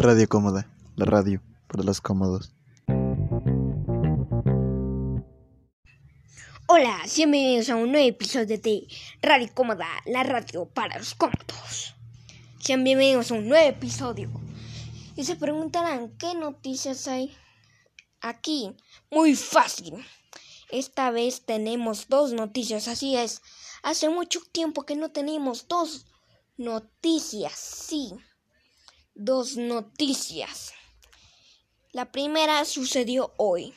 Radio Cómoda, la radio para los cómodos. Hola, bienvenidos a un nuevo episodio de Radio Cómoda, la radio para los cómodos. Sean bienvenidos a un nuevo episodio. Y se preguntarán, ¿qué noticias hay aquí? Muy fácil. Esta vez tenemos dos noticias, así es. Hace mucho tiempo que no tenemos dos noticias, sí dos noticias. La primera sucedió hoy.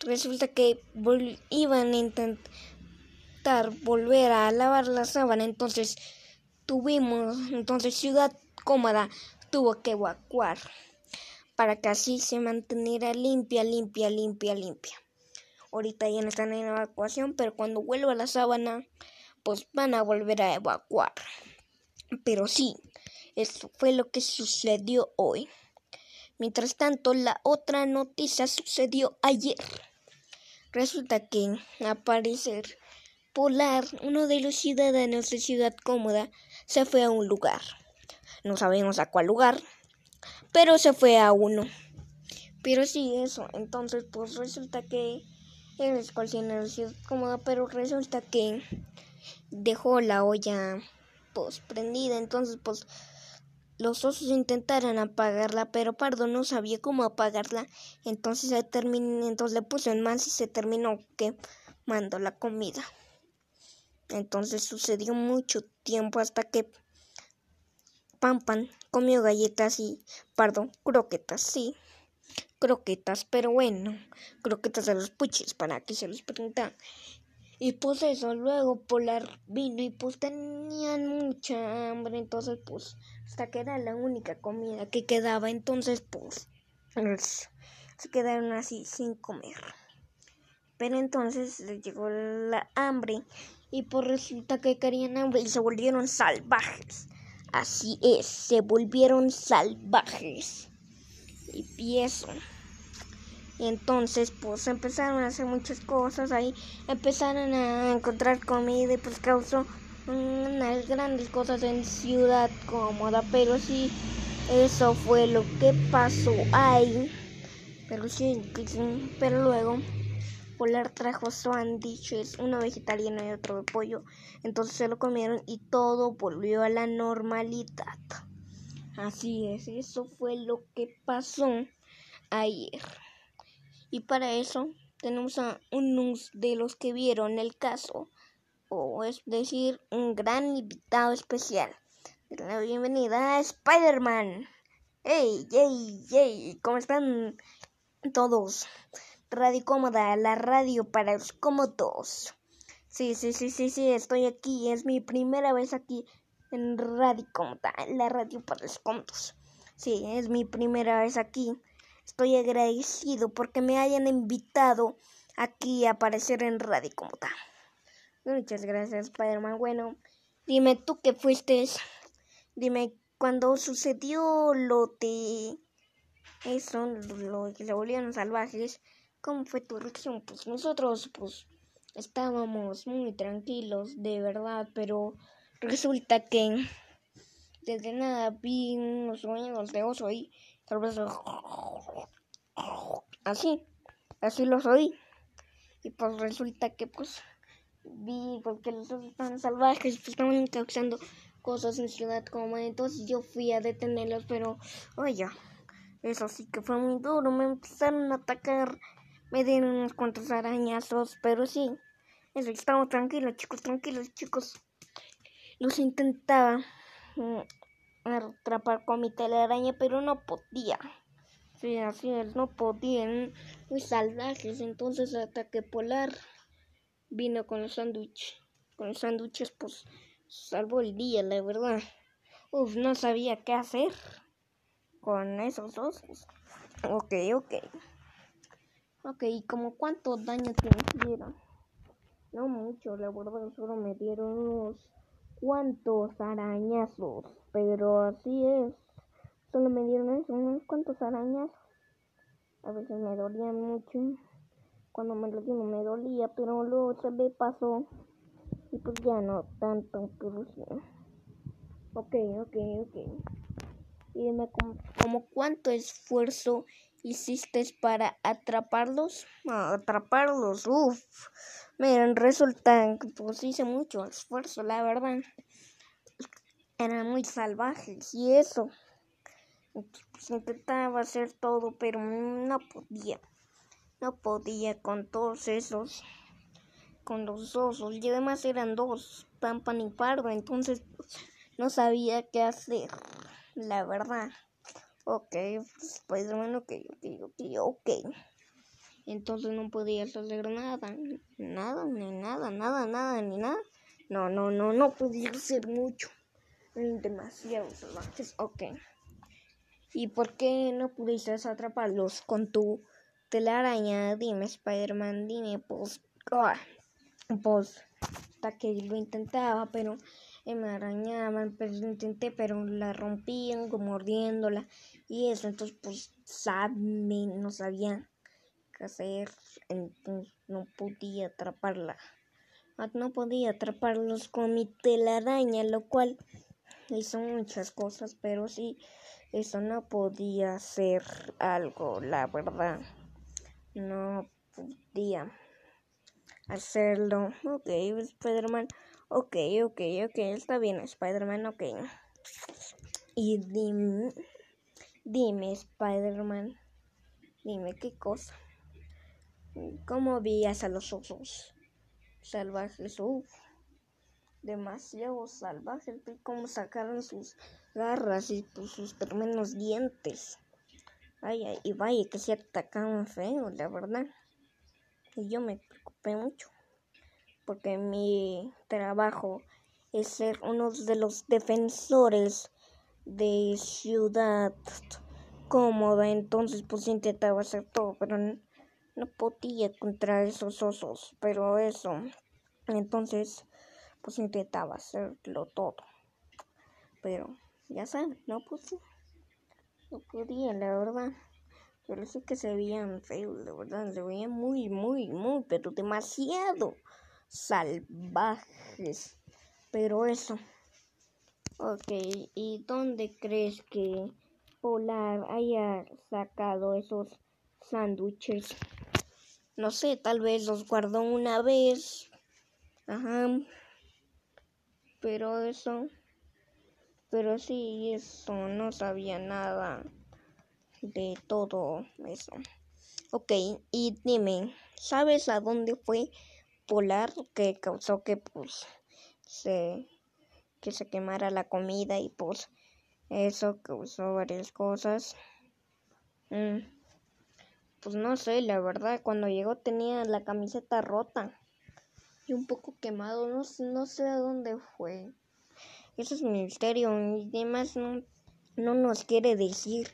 Resulta que iban a intentar volver a lavar la sábana, entonces tuvimos, entonces Ciudad Cómoda tuvo que evacuar para que así se manteniera limpia, limpia, limpia, limpia. Ahorita ya no están en evacuación, pero cuando vuelva la sábana, pues van a volver a evacuar. Pero sí, eso fue lo que sucedió hoy. Mientras tanto, la otra noticia sucedió ayer. Resulta que, a parecer, Polar, uno de los ciudadanos de Ciudad Cómoda, se fue a un lugar. No sabemos a cuál lugar, pero se fue a uno. Pero sí, eso. Entonces, pues resulta que él es de Ciudad Cómoda, pero resulta que dejó la olla pues prendida. Entonces, pues los osos intentaron apagarla, pero Pardo no sabía cómo apagarla, entonces, se terminó, entonces le puso en más y se terminó quemando la comida. Entonces sucedió mucho tiempo hasta que Pampan comió galletas y Pardo croquetas, sí, croquetas, pero bueno, croquetas de los puches para que se los preguntan. Y pues eso, luego Polar vino y pues tenían mucha hambre, entonces pues hasta que era la única comida que quedaba, entonces pues se quedaron así sin comer. Pero entonces les llegó la hambre y pues resulta que querían hambre y se volvieron salvajes. Así es, se volvieron salvajes. Y eso. Y entonces pues empezaron a hacer muchas cosas ahí, empezaron a encontrar comida y pues causó unas grandes cosas en Ciudad Cómoda, pero sí, eso fue lo que pasó ahí. Pero sí, pero luego Polar trajo sándwiches, uno vegetariano y otro de pollo. Entonces se lo comieron y todo volvió a la normalidad. Así es, eso fue lo que pasó ayer. Y para eso tenemos a unos de los que vieron el caso, o es decir, un gran invitado especial. La bienvenida a Spider-Man. ¡Hey, hey, hey! ¿Cómo están todos? Radio Cómoda, la radio para los cómodos. Sí, sí, sí, sí, sí, estoy aquí. Es mi primera vez aquí en Radio Cómoda, la radio para los cómodos. Sí, es mi primera vez aquí. Estoy agradecido porque me hayan invitado aquí a aparecer en Radio Cómoda. Muchas gracias, Spider-Man. Bueno, dime tú que fuiste. Dime, cuando sucedió lo de eso, lo que se volvieron salvajes, ¿cómo fue tu reacción? Pues nosotros, pues, estábamos muy tranquilos, de verdad, pero resulta que desde nada vi unos sueños de oso ahí Tal vez así, así los oí. Y pues resulta que pues vi porque los otros estaban salvajes, pues estaban causando cosas en Ciudad como entonces yo fui a detenerlos, pero oye, eso sí que fue muy duro, me empezaron a atacar, me dieron unos cuantos arañazos, pero sí, eso, estamos tranquilos chicos, tranquilos chicos. Los intentaba mm, atrapar con mi telaraña, pero no podía. Sí, así es, no podían. Muy salvajes. Entonces ataque polar vino con los sándwiches. Con los sándwiches, pues salvó el día, la verdad. Uf, no sabía qué hacer con esos dos. Ok, ok. Ok, ¿y como cuánto daño te hicieron? No mucho, la verdad, solo me dieron unos cuantos arañazos. Pero así es. Solo me dieron eso, unos cuantos arañas. A veces me dolían mucho. Cuando me lo dieron me dolía, pero luego se me pasó. Y pues ya no tanto, pero sí. Ok, ok, ok. Y dime como, cuánto esfuerzo hiciste para atraparlos. atraparlos, uff. Miren, resulta que pues hice mucho esfuerzo, la verdad. Eran muy salvajes y eso. Pues, intentaba hacer todo, pero no podía. No podía con todos esos. Con los osos. Y además eran dos, Pampan y Pardo. Entonces no sabía qué hacer. La verdad. Ok, pues bueno, ok, ok, ok, ok. Entonces no podía hacer nada. Nada, ni nada, nada, nada, ni nada. No, no, no, no podía hacer mucho. Demasiado salvajes. Ok. ¿Y por qué no pudiste atraparlos con tu telaraña? Dime, Spider-Man, dime, pues, oh, pues, hasta que lo intentaba, pero me arañaban, pero lo intenté, pero la rompían, como mordiéndola, y eso, entonces, pues, saben, no sabía qué hacer, entonces no podía atraparla. No podía atraparlos con mi telaraña, lo cual hizo muchas cosas, pero sí eso no podía ser algo, la verdad. No podía hacerlo. Ok, Spider-Man. Ok, ok, ok, está bien, Spider-Man, ok. Y dime, dime, Spider-Man, dime qué cosa. ¿Cómo veías a los osos salvajes? Uf, demasiado salvajes. ¿Cómo sacaron sus garras y pues, sus tremendos dientes. Ay, ay, y vaya que se atacaban feo, la verdad. Y yo me preocupé mucho. Porque mi trabajo es ser uno de los defensores de ciudad cómoda. Entonces pues intentaba hacer todo, pero no, no podía contra esos osos. Pero eso, entonces pues intentaba hacerlo todo. Pero ya saben, no pues no podía, la verdad. Pero sí que se veían feos, la verdad, se veían muy, muy, muy, pero demasiado salvajes. Pero eso. Ok, ¿y dónde crees que Polar haya sacado esos sándwiches? No sé, tal vez los guardó una vez. Ajá. Pero eso pero sí, eso, no sabía nada de todo eso. Ok, y dime, ¿sabes a dónde fue Polar que causó que pues se que se quemara la comida y pues eso causó varias cosas? Mm, pues no sé, la verdad, cuando llegó tenía la camiseta rota y un poco quemado, no, no sé a dónde fue. Eso es misterio y además no, no nos quiere decir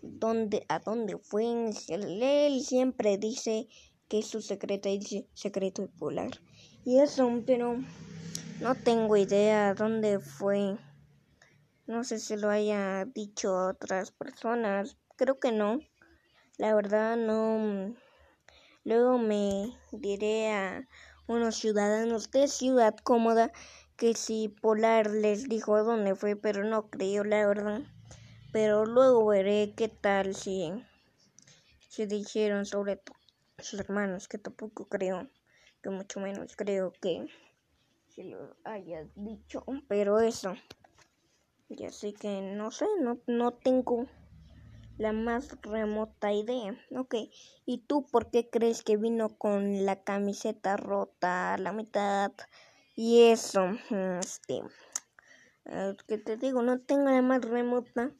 dónde, a dónde fue. Él siempre dice que es su secreto y dice secreto polar. Y eso, pero no tengo idea dónde fue. No sé si lo haya dicho a otras personas. Creo que no. La verdad no. Luego me diré a unos ciudadanos de ciudad cómoda que si Polar les dijo dónde fue, pero no creo, la verdad. Pero luego veré qué tal si se dijeron sobre sus hermanos, que tampoco creo, que mucho menos creo que se lo haya dicho, pero eso. Y así que no sé, no, no tengo la más remota idea. Ok, ¿y tú por qué crees que vino con la camiseta rota a la mitad? Y eso, este, que te digo, no tengo la más remota.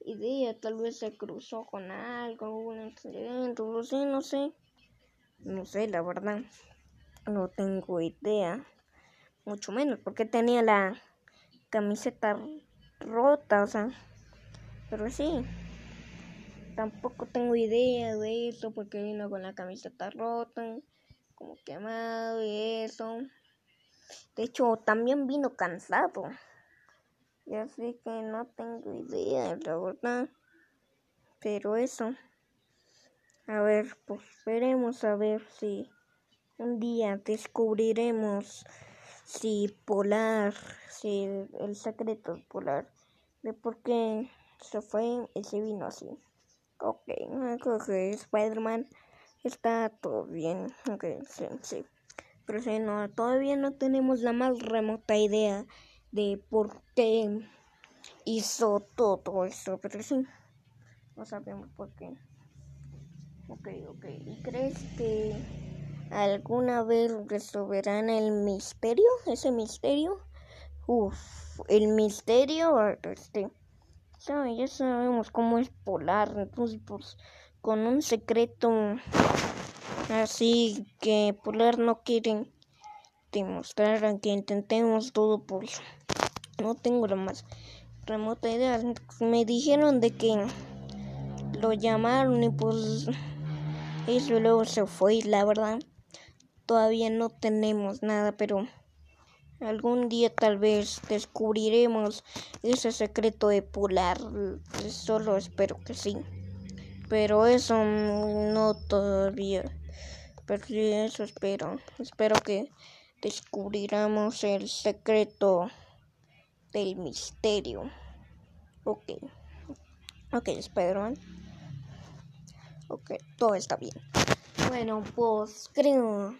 Idea, tal vez se cruzó con algo, un accidente, o sí, no sé, no sé, la verdad, no tengo idea, mucho menos, porque tenía la camiseta rota, o sea, pero sí, tampoco tengo idea de eso, porque vino con la camiseta rota como quemado y eso. De hecho, también vino cansado. Ya sé que no tengo idea, la verdad. Pero eso. A ver, pues veremos a ver si un día descubriremos si Polar, si el secreto Polar de por qué se fue y se vino así. Ok, creo que Spider-Man está todo bien. Ok, sí, sí. Pero sí, no, todavía no tenemos la más remota idea de por qué hizo todo eso. Pero sí, no sabemos por qué. Ok, ok. ¿Y crees que alguna vez resolverán el misterio? ¿Ese misterio? Uf, el misterio, este, ya sabemos cómo es polar, entonces pues con un secreto así que polar no quieren demostrar que intentemos todo por no tengo la más remota idea me dijeron de que lo llamaron y pues eso luego se fue la verdad todavía no tenemos nada pero Algún día tal vez descubriremos ese secreto de Polar. Solo espero que sí. Pero eso no todavía. Pero eso espero. Espero que descubriramos el secreto del misterio. Ok. Ok, Spider-Man. Ok, todo está bien. Bueno, pues creo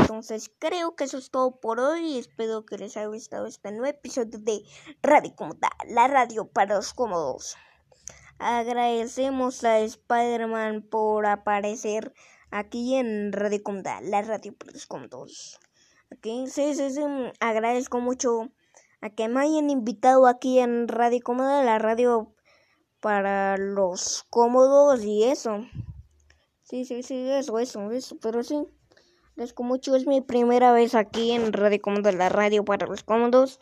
entonces creo que eso es todo por hoy. Espero que les haya gustado este nuevo episodio de Radio Cómoda, la radio para los cómodos. Agradecemos a Spider-Man por aparecer aquí en Radio Cómoda, la radio para los cómodos. Okay. Sí, sí, sí. Agradezco mucho a que me hayan invitado aquí en Radio Cómoda, la radio para los cómodos y eso. Sí, sí, sí, eso, eso, eso, pero sí agradezco mucho, es mi primera vez aquí en Radio Cómodo, la radio para los cómodos.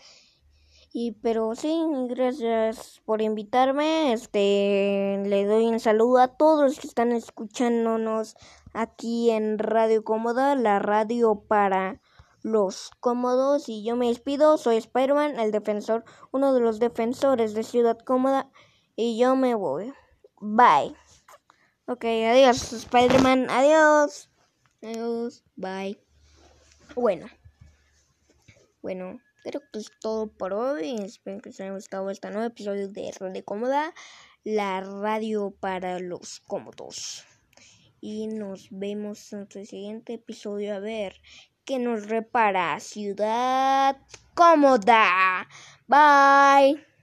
Y pero sí, gracias por invitarme. Este le doy un saludo a todos los que están escuchándonos aquí en Radio Cómoda, la radio para los cómodos. Y yo me despido, soy Spider-Man, el defensor, uno de los defensores de Ciudad Cómoda. Y yo me voy. Bye. Ok, adiós, Spider-Man, adiós. Adiós, bye. Bueno, bueno, creo que es todo por hoy. Espero que les haya gustado este nuevo episodio de Radio Cómoda, la radio para los cómodos. Y nos vemos en el siguiente episodio a ver qué nos repara Ciudad Cómoda. Bye.